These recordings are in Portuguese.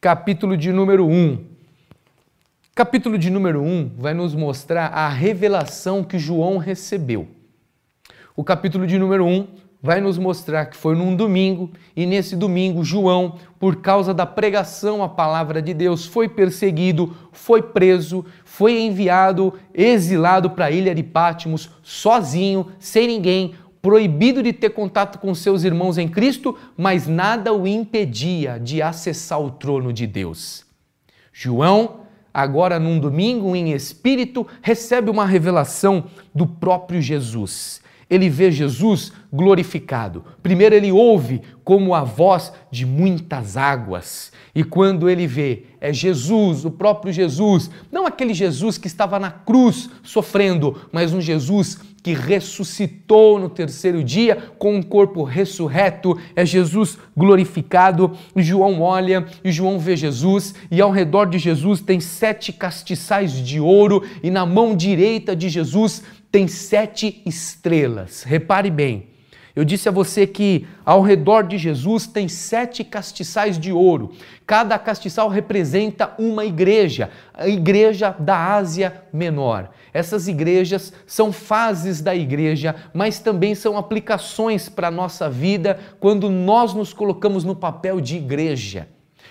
capítulo de número 1. Capítulo de número 1 vai nos mostrar a revelação que João recebeu. O capítulo de número 1 vai nos mostrar que foi num domingo e nesse domingo João, por causa da pregação à palavra de Deus, foi perseguido, foi preso, foi enviado, exilado para a ilha de Pátimos, sozinho, sem ninguém, proibido de ter contato com seus irmãos em Cristo, mas nada o impedia de acessar o trono de Deus. João, agora num domingo em espírito, recebe uma revelação do próprio Jesus ele vê Jesus glorificado. Primeiro, ele ouve como a voz de muitas águas. E quando ele vê, é Jesus, o próprio Jesus, não aquele Jesus que estava na cruz sofrendo, mas um Jesus que ressuscitou no terceiro dia com um corpo ressurreto, é Jesus glorificado. João olha e João vê Jesus, e ao redor de Jesus tem sete castiçais de ouro, e na mão direita de Jesus tem sete estrelas. Repare bem, eu disse a você que ao redor de Jesus tem sete castiçais de ouro. Cada castiçal representa uma igreja, a igreja da Ásia Menor. Essas igrejas são fases da igreja, mas também são aplicações para a nossa vida quando nós nos colocamos no papel de igreja.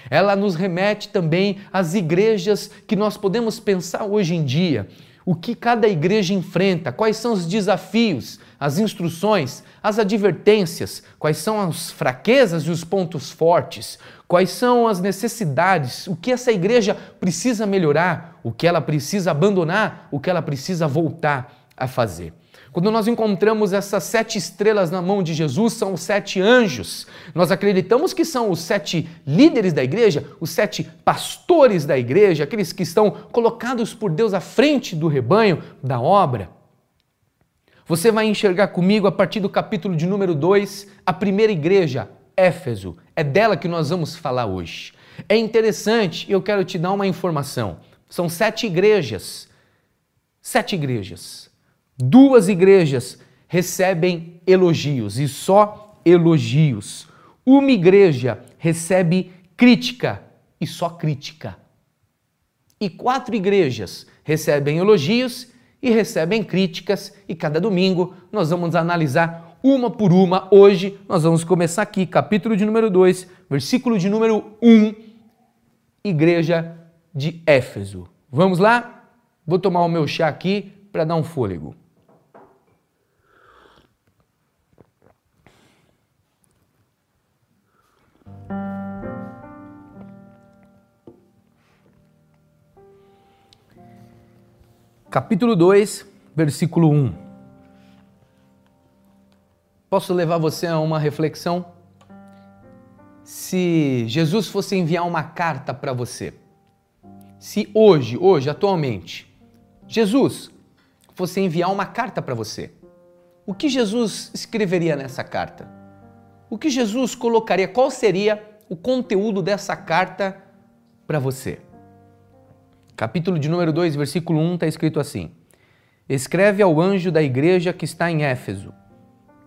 Ela nos remete também às igrejas que nós podemos pensar hoje em dia o que cada igreja enfrenta, quais são os desafios, as instruções, as advertências, quais são as fraquezas e os pontos fortes, quais são as necessidades, o que essa igreja precisa melhorar, o que ela precisa abandonar, o que ela precisa voltar a fazer. Quando nós encontramos essas sete estrelas na mão de Jesus, são os sete anjos. Nós acreditamos que são os sete líderes da igreja, os sete pastores da igreja, aqueles que estão colocados por Deus à frente do rebanho, da obra. Você vai enxergar comigo a partir do capítulo de número 2, a primeira igreja, Éfeso. É dela que nós vamos falar hoje. É interessante, eu quero te dar uma informação. São sete igrejas. Sete igrejas duas igrejas recebem elogios e só elogios. Uma igreja recebe crítica e só crítica. E quatro igrejas recebem elogios e recebem críticas, e cada domingo nós vamos analisar uma por uma. Hoje nós vamos começar aqui, capítulo de número 2, versículo de número 1, um, igreja de Éfeso. Vamos lá? Vou tomar o meu chá aqui para dar um fôlego. Capítulo 2, versículo 1. Posso levar você a uma reflexão? Se Jesus fosse enviar uma carta para você, se hoje, hoje, atualmente, Jesus fosse enviar uma carta para você, o que Jesus escreveria nessa carta? O que Jesus colocaria? Qual seria o conteúdo dessa carta para você? Capítulo de número 2, versículo 1, está escrito assim: Escreve ao anjo da igreja que está em Éfeso.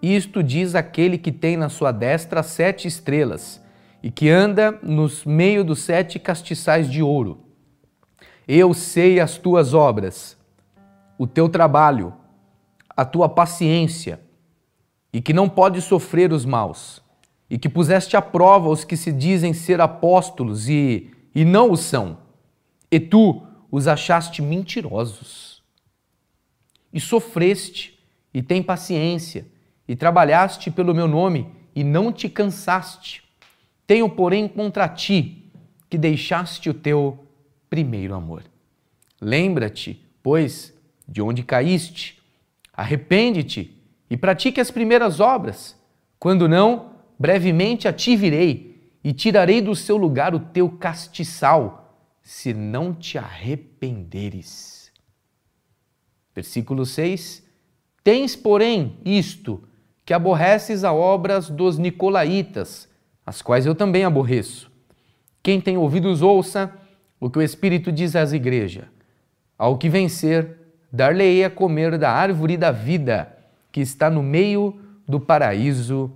Isto diz aquele que tem na sua destra sete estrelas e que anda nos meio dos sete castiçais de ouro. Eu sei as tuas obras, o teu trabalho, a tua paciência, e que não pode sofrer os maus, e que puseste à prova os que se dizem ser apóstolos e, e não o são e tu os achaste mentirosos. E sofreste, e tem paciência, e trabalhaste pelo meu nome, e não te cansaste. Tenho, porém, contra ti que deixaste o teu primeiro amor. Lembra-te, pois, de onde caíste, arrepende-te e pratique as primeiras obras. Quando não, brevemente a ti virei e tirarei do seu lugar o teu castiçal se não te arrependeres. Versículo 6: Tens, porém, isto, que aborreces a obras dos nicolaítas, as quais eu também aborreço. Quem tem ouvidos, ouça o que o Espírito diz às igrejas. Ao que vencer, dar-lhe-ei a comer da árvore da vida, que está no meio do paraíso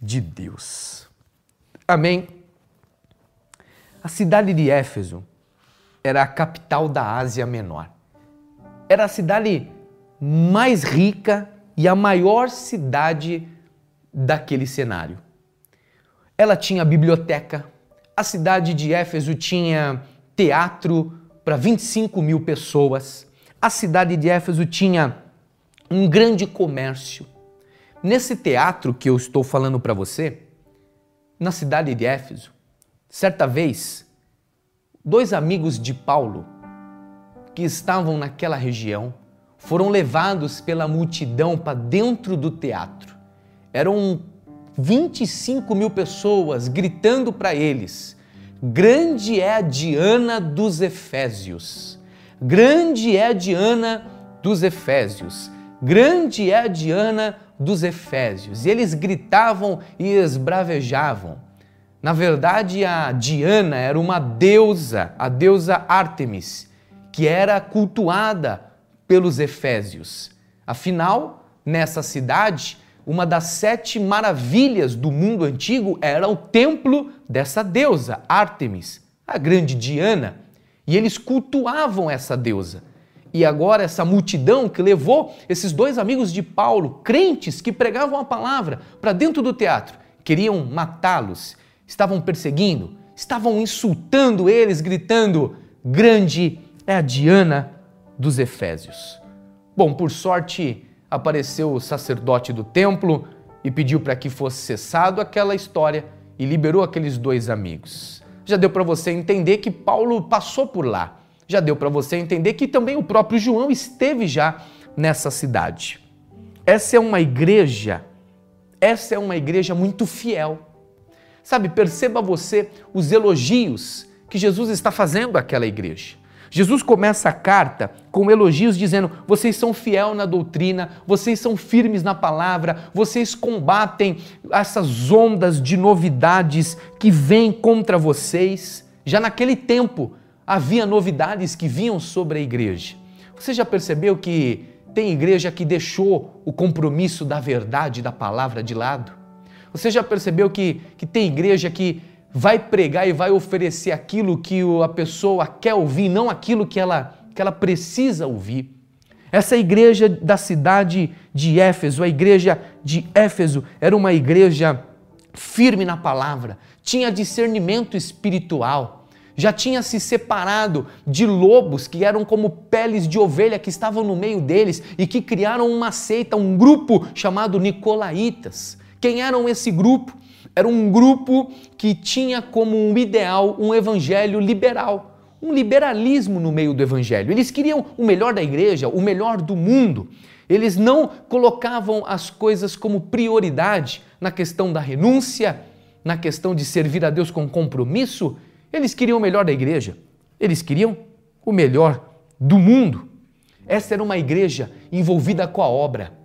de Deus. Amém. A cidade de Éfeso era a capital da Ásia Menor. Era a cidade mais rica e a maior cidade daquele cenário. Ela tinha biblioteca, a cidade de Éfeso tinha teatro para 25 mil pessoas, a cidade de Éfeso tinha um grande comércio. Nesse teatro que eu estou falando para você, na cidade de Éfeso, certa vez, dois amigos de Paulo que estavam naquela região foram levados pela multidão para dentro do teatro. Eram 25 mil pessoas gritando para eles: Grande é a Diana dos Efésios! Grande é a Diana dos Efésios! Grande é a Diana dos Efésios! E eles gritavam e esbravejavam. Na verdade, a Diana era uma deusa, a deusa Ártemis, que era cultuada pelos Efésios. Afinal, nessa cidade, uma das sete maravilhas do mundo antigo era o templo dessa deusa, Ártemis, a grande Diana. E eles cultuavam essa deusa. E agora, essa multidão que levou esses dois amigos de Paulo, crentes que pregavam a palavra, para dentro do teatro, queriam matá-los, estavam perseguindo, estavam insultando eles, gritando: Grande é a Diana dos Efésios. Bom, por sorte, apareceu o sacerdote do templo e pediu para que fosse cessado aquela história e liberou aqueles dois amigos. Já deu para você entender que Paulo passou por lá. Já deu para você entender que também o próprio João esteve já nessa cidade. Essa é uma igreja, essa é uma igreja muito fiel. Sabe, perceba você os elogios que Jesus está fazendo àquela igreja. Jesus começa a carta com elogios dizendo: vocês são fiel na doutrina, vocês são firmes na palavra, vocês combatem essas ondas de novidades que vêm contra vocês. Já naquele tempo havia novidades que vinham sobre a igreja. Você já percebeu que tem igreja que deixou o compromisso da verdade da palavra de lado? Você já percebeu que, que tem igreja que vai pregar e vai oferecer aquilo que a pessoa quer ouvir, não aquilo que ela, que ela precisa ouvir. Essa igreja da cidade de Éfeso, a igreja de Éfeso, era uma igreja firme na palavra, tinha discernimento espiritual, já tinha se separado de lobos que eram como peles de ovelha que estavam no meio deles e que criaram uma seita, um grupo chamado Nicolaítas. Quem eram esse grupo? Era um grupo que tinha como um ideal um evangelho liberal, um liberalismo no meio do evangelho. Eles queriam o melhor da igreja, o melhor do mundo. Eles não colocavam as coisas como prioridade na questão da renúncia, na questão de servir a Deus com compromisso. Eles queriam o melhor da igreja. Eles queriam o melhor do mundo. Essa era uma igreja envolvida com a obra.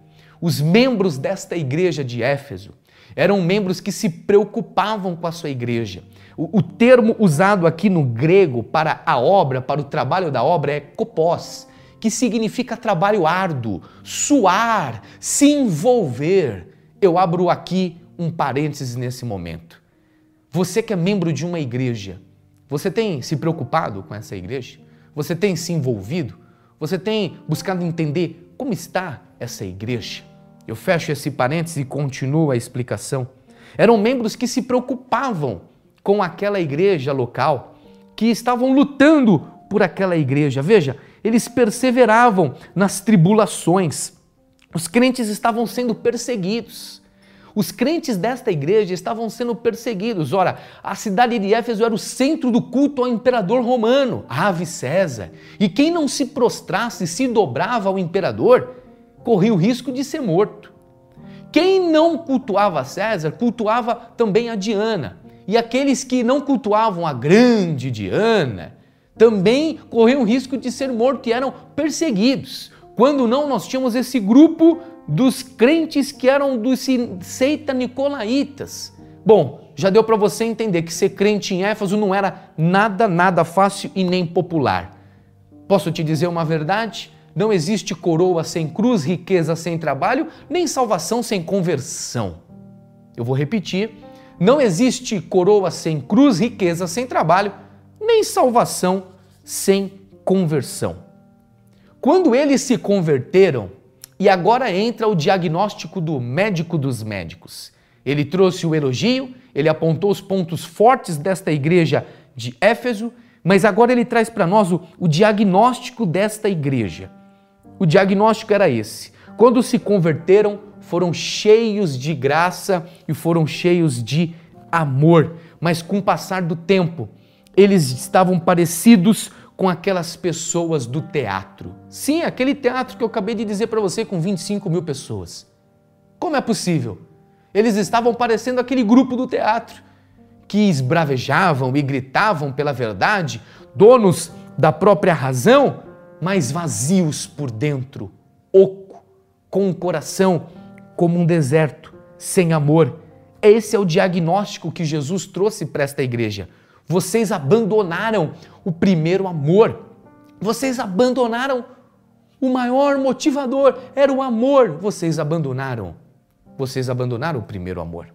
Os membros desta igreja de Éfeso eram membros que se preocupavam com a sua igreja. O, o termo usado aqui no grego para a obra, para o trabalho da obra, é kopos, que significa trabalho árduo, suar, se envolver. Eu abro aqui um parênteses nesse momento. Você que é membro de uma igreja, você tem se preocupado com essa igreja? Você tem se envolvido? Você tem buscado entender como está essa igreja? Eu fecho esse parênteses e continuo a explicação. Eram membros que se preocupavam com aquela igreja local, que estavam lutando por aquela igreja. Veja, eles perseveravam nas tribulações. Os crentes estavam sendo perseguidos. Os crentes desta igreja estavam sendo perseguidos. Ora, a cidade de Éfeso era o centro do culto ao imperador romano, Ave César. E quem não se prostrasse, se dobrava ao imperador, corria o risco de ser morto. Quem não cultuava César, cultuava também a Diana. E aqueles que não cultuavam a grande Diana, também corriam o risco de ser morto e eram perseguidos. Quando não, nós tínhamos esse grupo dos crentes que eram dos seita nicolaítas. Bom, já deu para você entender que ser crente em Éfeso não era nada, nada fácil e nem popular. Posso te dizer uma verdade? Não existe coroa sem cruz, riqueza sem trabalho, nem salvação sem conversão. Eu vou repetir: não existe coroa sem cruz, riqueza sem trabalho, nem salvação sem conversão. Quando eles se converteram, e agora entra o diagnóstico do médico dos médicos. Ele trouxe o elogio, ele apontou os pontos fortes desta igreja de Éfeso, mas agora ele traz para nós o, o diagnóstico desta igreja. O diagnóstico era esse: quando se converteram, foram cheios de graça e foram cheios de amor, mas com o passar do tempo, eles estavam parecidos com aquelas pessoas do teatro. Sim, aquele teatro que eu acabei de dizer para você com 25 mil pessoas. Como é possível? Eles estavam parecendo aquele grupo do teatro que esbravejavam e gritavam pela verdade, donos da própria razão, mas vazios por dentro, oco, com um coração como um deserto, sem amor. Esse é o diagnóstico que Jesus trouxe para esta igreja. Vocês abandonaram o primeiro amor. Vocês abandonaram o maior motivador, era o amor. Vocês abandonaram. Vocês abandonaram o primeiro amor.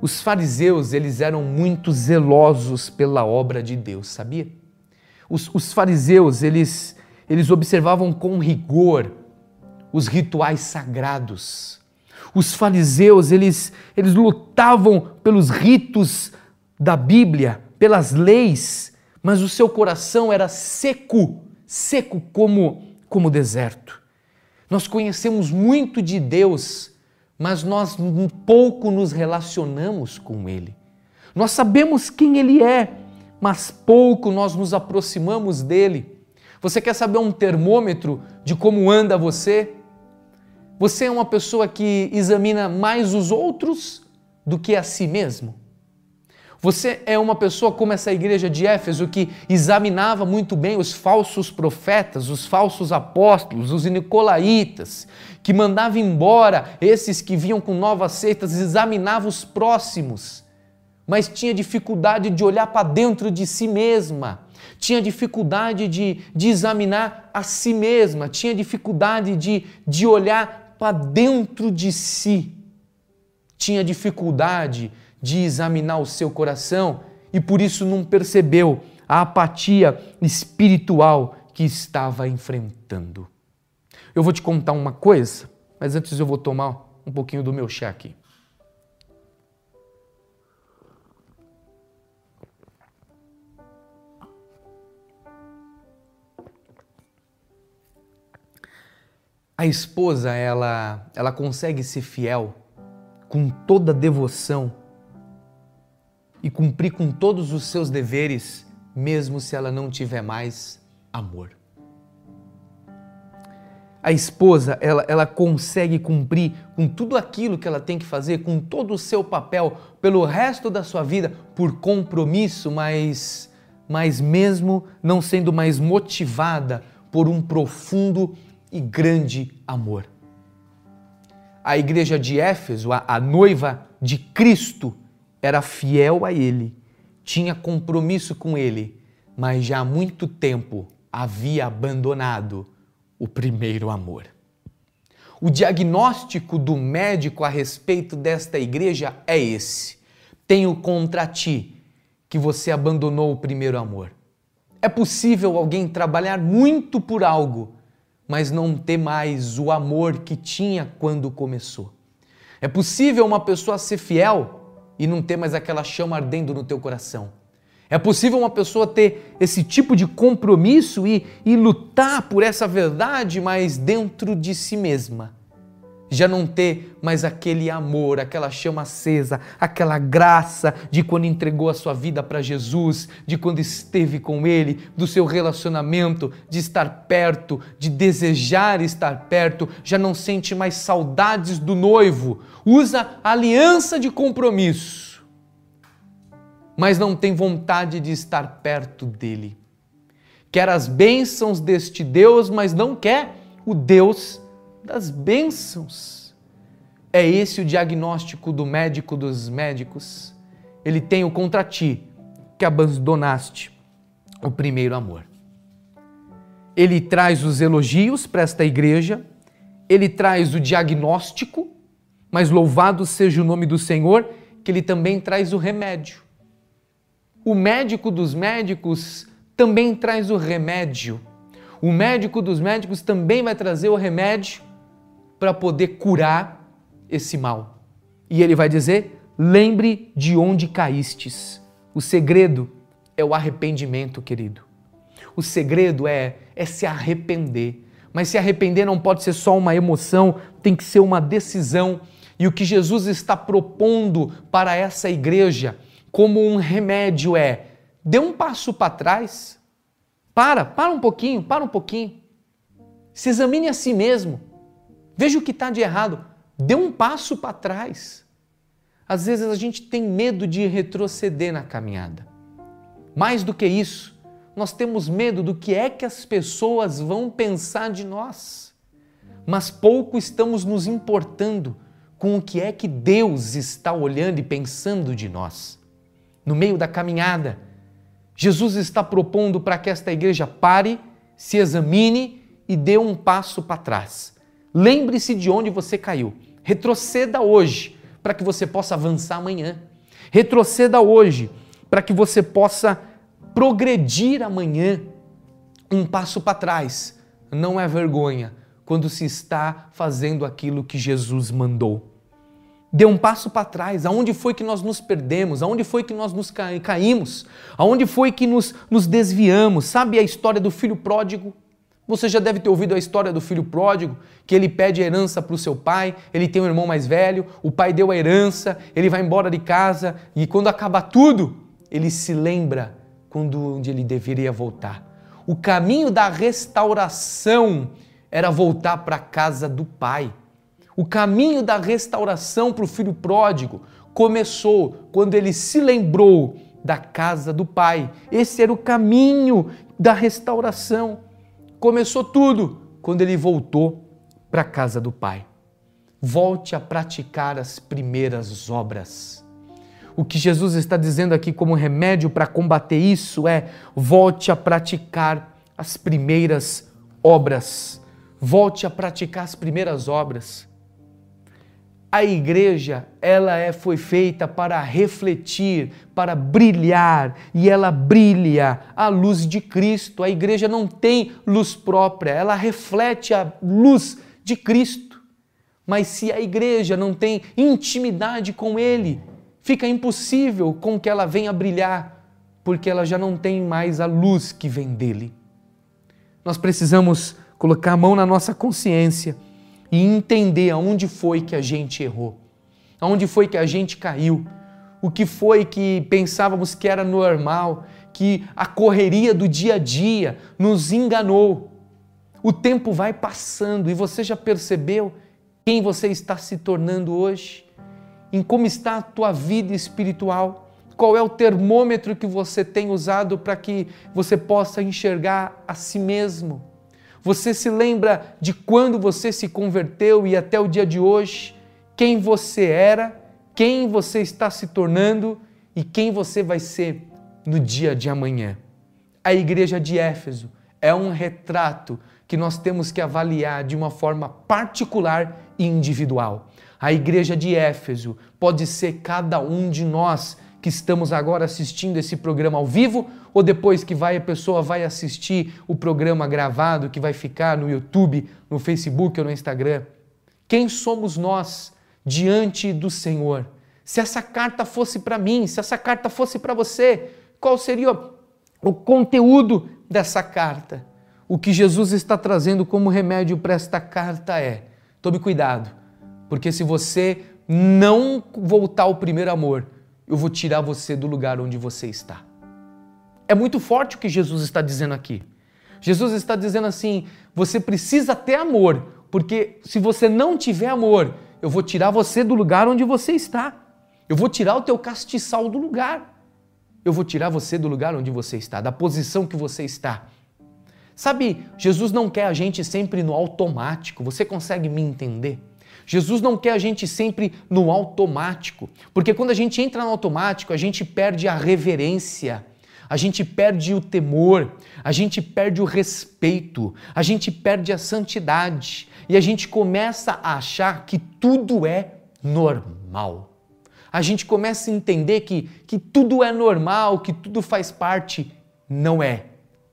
Os fariseus, eles eram muito zelosos pela obra de Deus, sabia? Os, os fariseus, eles, eles observavam com rigor os rituais sagrados. Os fariseus, eles, eles lutavam pelos ritos da Bíblia, pelas leis, mas o seu coração era seco, seco como como deserto. Nós conhecemos muito de Deus, mas nós pouco nos relacionamos com ele. Nós sabemos quem ele é, mas pouco nós nos aproximamos dele. Você quer saber um termômetro de como anda você? Você é uma pessoa que examina mais os outros do que a si mesmo? Você é uma pessoa como essa igreja de Éfeso que examinava muito bem os falsos profetas, os falsos apóstolos, os nicolaítas, que mandava embora esses que vinham com novas seitas, examinava os próximos, mas tinha dificuldade de olhar para dentro de si mesma, tinha dificuldade de, de examinar a si mesma, tinha dificuldade de, de olhar para dentro de si, tinha dificuldade de examinar o seu coração e por isso não percebeu a apatia espiritual que estava enfrentando. Eu vou te contar uma coisa, mas antes eu vou tomar um pouquinho do meu chá aqui. A esposa, ela, ela consegue ser fiel com toda devoção e cumprir com todos os seus deveres, mesmo se ela não tiver mais amor. A esposa, ela, ela consegue cumprir com tudo aquilo que ela tem que fazer, com todo o seu papel pelo resto da sua vida, por compromisso, mas, mas mesmo não sendo mais motivada por um profundo e grande amor. A igreja de Éfeso, a, a noiva de Cristo, era fiel a ele, tinha compromisso com ele, mas já há muito tempo havia abandonado o primeiro amor. O diagnóstico do médico a respeito desta igreja é esse: tenho contra ti que você abandonou o primeiro amor. É possível alguém trabalhar muito por algo, mas não ter mais o amor que tinha quando começou. É possível uma pessoa ser fiel e não ter mais aquela chama ardendo no teu coração. É possível uma pessoa ter esse tipo de compromisso e, e lutar por essa verdade, mas dentro de si mesma já não ter mais aquele amor, aquela chama acesa, aquela graça de quando entregou a sua vida para Jesus, de quando esteve com Ele, do seu relacionamento, de estar perto, de desejar estar perto, já não sente mais saudades do noivo, usa aliança de compromisso, mas não tem vontade de estar perto dele. Quer as bênçãos deste Deus, mas não quer o Deus das bênçãos. É esse o diagnóstico do médico dos médicos. Ele tem o contra ti que abandonaste o primeiro amor. Ele traz os elogios para esta igreja, ele traz o diagnóstico, mas louvado seja o nome do Senhor, que ele também traz o remédio. o médico dos médicos também traz o remédio. O médico dos médicos também vai trazer o remédio para poder curar esse mal. E ele vai dizer: lembre de onde caístes. O segredo é o arrependimento, querido. O segredo é, é se arrepender. Mas se arrepender não pode ser só uma emoção, tem que ser uma decisão. E o que Jesus está propondo para essa igreja como um remédio é: dê um passo para trás. Para, para um pouquinho, para um pouquinho. Se examine a si mesmo. Veja o que está de errado. Dê um passo para trás. Às vezes a gente tem medo de retroceder na caminhada. Mais do que isso, nós temos medo do que é que as pessoas vão pensar de nós. Mas pouco estamos nos importando com o que é que Deus está olhando e pensando de nós. No meio da caminhada, Jesus está propondo para que esta igreja pare, se examine e dê um passo para trás. Lembre-se de onde você caiu. Retroceda hoje para que você possa avançar amanhã. Retroceda hoje para que você possa progredir amanhã um passo para trás. Não é vergonha quando se está fazendo aquilo que Jesus mandou. Dê um passo para trás. Aonde foi que nós nos perdemos? Aonde foi que nós nos caímos? Aonde foi que nos, nos desviamos? Sabe a história do filho pródigo? Você já deve ter ouvido a história do filho pródigo, que ele pede herança para o seu pai, ele tem um irmão mais velho, o pai deu a herança, ele vai embora de casa e quando acaba tudo, ele se lembra quando onde ele deveria voltar. O caminho da restauração era voltar para a casa do pai. O caminho da restauração para o filho pródigo começou quando ele se lembrou da casa do pai. Esse era o caminho da restauração. Começou tudo quando ele voltou para a casa do pai. Volte a praticar as primeiras obras. O que Jesus está dizendo aqui como remédio para combater isso é: volte a praticar as primeiras obras. Volte a praticar as primeiras obras. A igreja, ela é, foi feita para refletir, para brilhar, e ela brilha a luz de Cristo. A igreja não tem luz própria, ela reflete a luz de Cristo. Mas se a igreja não tem intimidade com Ele, fica impossível com que ela venha brilhar, porque ela já não tem mais a luz que vem dele. Nós precisamos colocar a mão na nossa consciência e entender aonde foi que a gente errou, aonde foi que a gente caiu, o que foi que pensávamos que era normal, que a correria do dia a dia nos enganou. O tempo vai passando e você já percebeu quem você está se tornando hoje? em como está a tua vida espiritual, qual é o termômetro que você tem usado para que você possa enxergar a si mesmo. Você se lembra de quando você se converteu e até o dia de hoje, quem você era, quem você está se tornando e quem você vai ser no dia de amanhã. A igreja de Éfeso é um retrato que nós temos que avaliar de uma forma particular e individual. A igreja de Éfeso pode ser cada um de nós que estamos agora assistindo esse programa ao vivo ou depois que vai a pessoa vai assistir o programa gravado que vai ficar no YouTube, no Facebook ou no Instagram. Quem somos nós diante do Senhor? Se essa carta fosse para mim, se essa carta fosse para você, qual seria o conteúdo dessa carta? O que Jesus está trazendo como remédio para esta carta é: tome cuidado porque se você não voltar ao primeiro amor, eu vou tirar você do lugar onde você está. É muito forte o que Jesus está dizendo aqui. Jesus está dizendo assim: você precisa ter amor, porque se você não tiver amor, eu vou tirar você do lugar onde você está. Eu vou tirar o teu castiçal do lugar. Eu vou tirar você do lugar onde você está, da posição que você está. Sabe, Jesus não quer a gente sempre no automático. Você consegue me entender? Jesus não quer a gente sempre no automático, porque quando a gente entra no automático, a gente perde a reverência, a gente perde o temor, a gente perde o respeito, a gente perde a santidade e a gente começa a achar que tudo é normal. a gente começa a entender que, que tudo é normal, que tudo faz parte. Não é,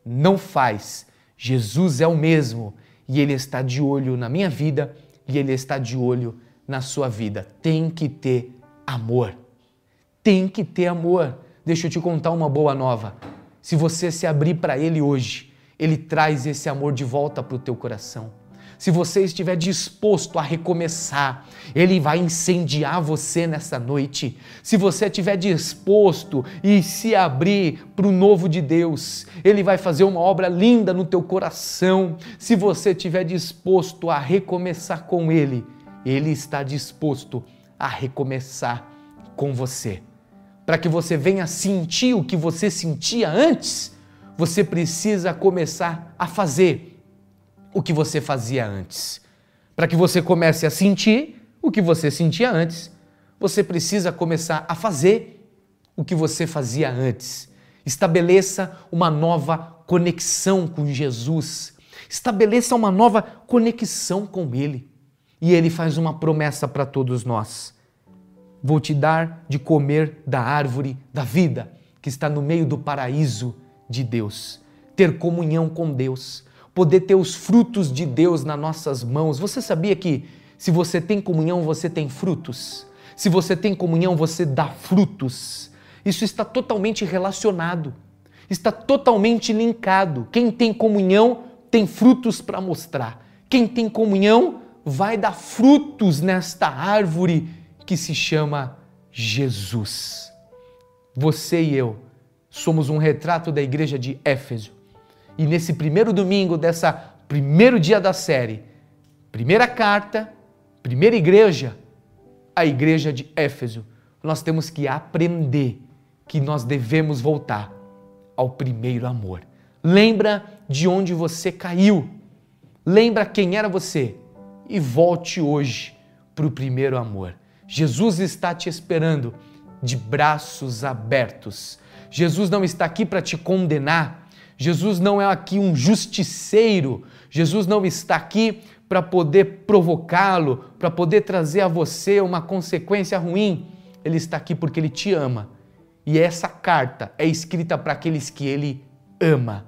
não faz. Jesus é o mesmo e Ele está de olho na minha vida e Ele está de olho na sua vida. Tem que ter amor. Tem que ter amor. Deixa eu te contar uma boa nova. Se você se abrir para Ele hoje, Ele traz esse amor de volta para o teu coração se você estiver disposto a recomeçar, Ele vai incendiar você nessa noite. Se você estiver disposto e se abrir para o novo de Deus, Ele vai fazer uma obra linda no teu coração. Se você estiver disposto a recomeçar com Ele, Ele está disposto a recomeçar com você. Para que você venha sentir o que você sentia antes, você precisa começar a fazer o que você fazia antes. Para que você comece a sentir o que você sentia antes, você precisa começar a fazer o que você fazia antes. Estabeleça uma nova conexão com Jesus. Estabeleça uma nova conexão com Ele. E Ele faz uma promessa para todos nós: Vou te dar de comer da árvore da vida que está no meio do paraíso de Deus. Ter comunhão com Deus poder ter os frutos de Deus nas nossas mãos. Você sabia que se você tem comunhão, você tem frutos? Se você tem comunhão, você dá frutos. Isso está totalmente relacionado, está totalmente linkado. Quem tem comunhão tem frutos para mostrar. Quem tem comunhão vai dar frutos nesta árvore que se chama Jesus. Você e eu somos um retrato da igreja de Éfeso e nesse primeiro domingo dessa primeiro dia da série, primeira carta, primeira igreja, a igreja de Éfeso, nós temos que aprender que nós devemos voltar ao primeiro amor. Lembra de onde você caiu. Lembra quem era você e volte hoje para o primeiro amor. Jesus está te esperando de braços abertos. Jesus não está aqui para te condenar. Jesus não é aqui um justiceiro, Jesus não está aqui para poder provocá-lo, para poder trazer a você uma consequência ruim. Ele está aqui porque ele te ama. E essa carta é escrita para aqueles que ele ama.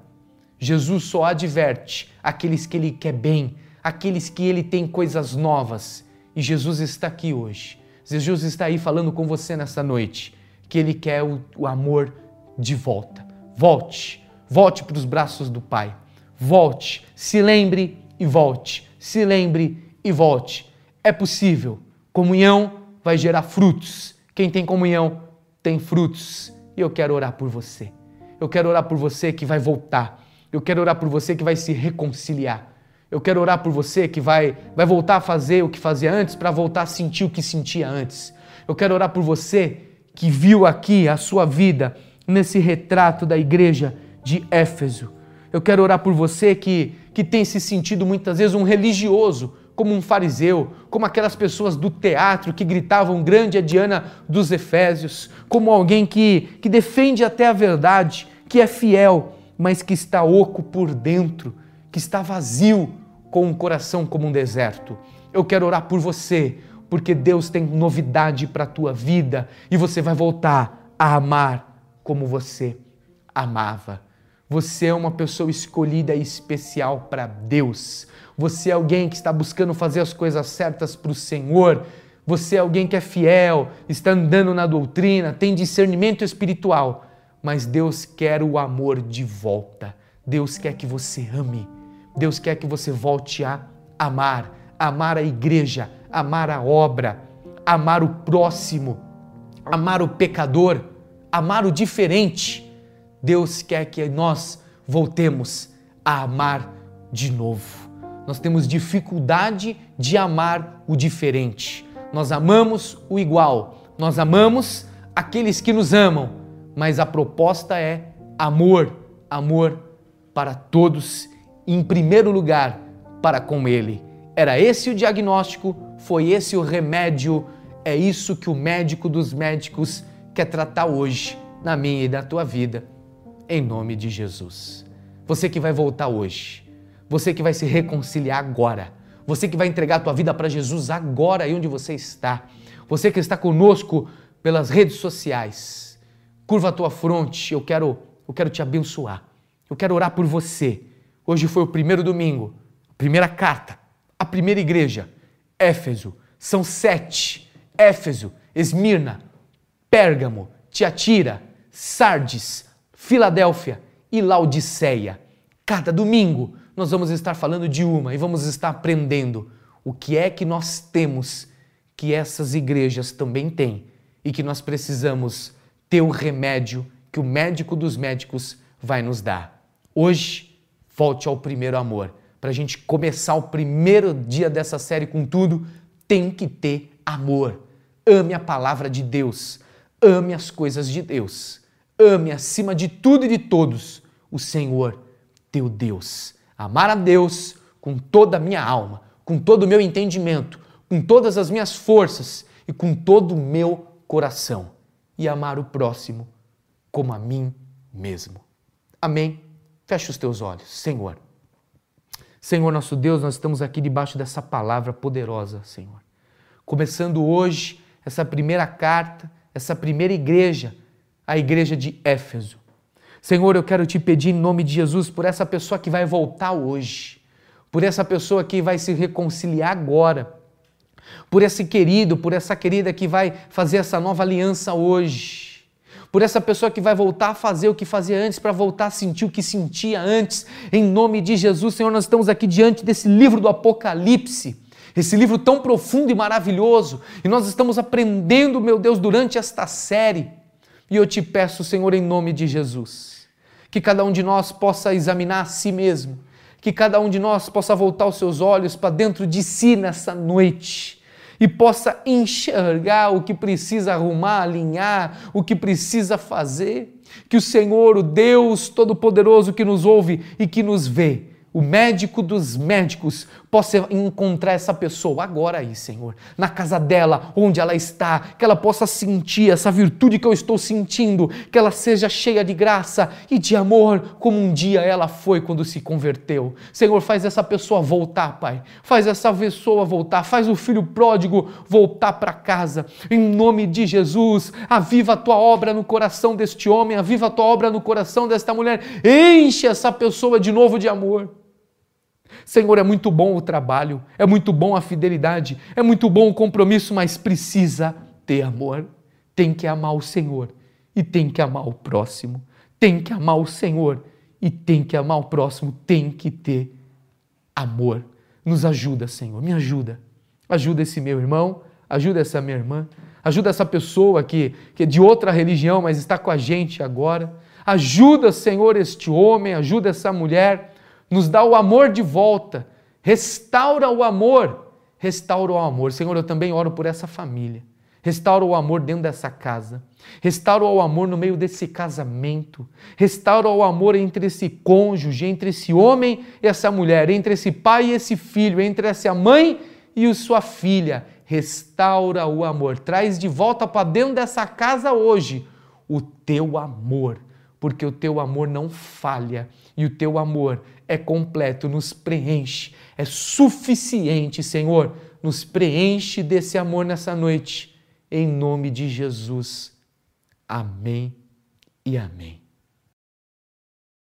Jesus só adverte aqueles que ele quer bem, aqueles que ele tem coisas novas. E Jesus está aqui hoje. Jesus está aí falando com você nessa noite, que ele quer o, o amor de volta. Volte Volte para os braços do Pai. Volte, se lembre e volte. Se lembre e volte. É possível. Comunhão vai gerar frutos. Quem tem comunhão tem frutos. E eu quero orar por você. Eu quero orar por você que vai voltar. Eu quero orar por você que vai se reconciliar. Eu quero orar por você que vai, vai voltar a fazer o que fazia antes para voltar a sentir o que sentia antes. Eu quero orar por você que viu aqui a sua vida nesse retrato da igreja de Éfeso. Eu quero orar por você que, que tem se sentido muitas vezes um religioso, como um fariseu, como aquelas pessoas do teatro que gritavam grande a Diana dos Efésios, como alguém que, que defende até a verdade, que é fiel, mas que está oco por dentro, que está vazio, com um coração como um deserto. Eu quero orar por você, porque Deus tem novidade para a tua vida e você vai voltar a amar como você amava. Você é uma pessoa escolhida e especial para Deus. Você é alguém que está buscando fazer as coisas certas para o Senhor. Você é alguém que é fiel, está andando na doutrina, tem discernimento espiritual. Mas Deus quer o amor de volta. Deus quer que você ame. Deus quer que você volte a amar. Amar a igreja, amar a obra, amar o próximo, amar o pecador, amar o diferente Deus quer que nós voltemos a amar de novo. Nós temos dificuldade de amar o diferente. Nós amamos o igual. Nós amamos aqueles que nos amam, mas a proposta é amor, amor para todos, em primeiro lugar para com Ele. Era esse o diagnóstico, foi esse o remédio, é isso que o médico dos médicos quer tratar hoje na minha e na tua vida em nome de Jesus. Você que vai voltar hoje, você que vai se reconciliar agora, você que vai entregar a tua vida para Jesus agora aí onde você está, você que está conosco pelas redes sociais. Curva a tua fronte, eu quero, eu quero te abençoar. Eu quero orar por você. Hoje foi o primeiro domingo, a primeira carta, a primeira igreja, Éfeso. São sete: Éfeso, Esmirna, Pérgamo, Tiatira, Sardes, Filadélfia e Laodiceia. Cada domingo nós vamos estar falando de uma e vamos estar aprendendo o que é que nós temos que essas igrejas também têm e que nós precisamos ter o remédio que o médico dos médicos vai nos dar. Hoje, volte ao primeiro amor. Para a gente começar o primeiro dia dessa série com tudo, tem que ter amor. Ame a palavra de Deus, ame as coisas de Deus, ame acima de tudo e de todos o Senhor, teu Deus. Amar a Deus com toda a minha alma, com todo o meu entendimento, com todas as minhas forças e com todo o meu coração. E amar o próximo como a mim mesmo. Amém? Feche os teus olhos, Senhor. Senhor nosso Deus, nós estamos aqui debaixo dessa palavra poderosa, Senhor. Começando hoje essa primeira carta, essa primeira igreja, a igreja de Éfeso. Senhor, eu quero te pedir em nome de Jesus por essa pessoa que vai voltar hoje, por essa pessoa que vai se reconciliar agora, por esse querido, por essa querida que vai fazer essa nova aliança hoje, por essa pessoa que vai voltar a fazer o que fazia antes, para voltar a sentir o que sentia antes, em nome de Jesus, Senhor, nós estamos aqui diante desse livro do Apocalipse esse livro tão profundo e maravilhoso, e nós estamos aprendendo, meu Deus, durante esta série. E eu te peço, Senhor, em nome de Jesus, que cada um de nós possa examinar a si mesmo, que cada um de nós possa voltar os seus olhos para dentro de si nessa noite e possa enxergar o que precisa arrumar, alinhar, o que precisa fazer. Que o Senhor, o Deus Todo-Poderoso que nos ouve e que nos vê, o médico dos médicos, possa encontrar essa pessoa agora aí, Senhor, na casa dela, onde ela está, que ela possa sentir essa virtude que eu estou sentindo, que ela seja cheia de graça e de amor, como um dia ela foi quando se converteu. Senhor, faz essa pessoa voltar, Pai. Faz essa pessoa voltar, faz o filho pródigo voltar para casa. Em nome de Jesus, aviva a tua obra no coração deste homem, aviva a tua obra no coração desta mulher. Enche essa pessoa de novo de amor. Senhor, é muito bom o trabalho, é muito bom a fidelidade, é muito bom o compromisso, mas precisa ter amor. Tem que amar o Senhor e tem que amar o próximo. Tem que amar o Senhor e tem que amar o próximo. Tem que ter amor. Nos ajuda, Senhor, me ajuda. Ajuda esse meu irmão, ajuda essa minha irmã, ajuda essa pessoa que, que é de outra religião, mas está com a gente agora. Ajuda, Senhor, este homem, ajuda essa mulher nos dá o amor de volta, restaura o amor, restaura o amor. Senhor, eu também oro por essa família. Restaura o amor dentro dessa casa. Restaura o amor no meio desse casamento. Restaura o amor entre esse cônjuge, entre esse homem e essa mulher, entre esse pai e esse filho, entre essa mãe e sua filha. Restaura o amor. Traz de volta para dentro dessa casa hoje o teu amor, porque o teu amor não falha e o teu amor é completo, nos preenche, é suficiente, Senhor. Nos preenche desse amor nessa noite, em nome de Jesus. Amém e amém.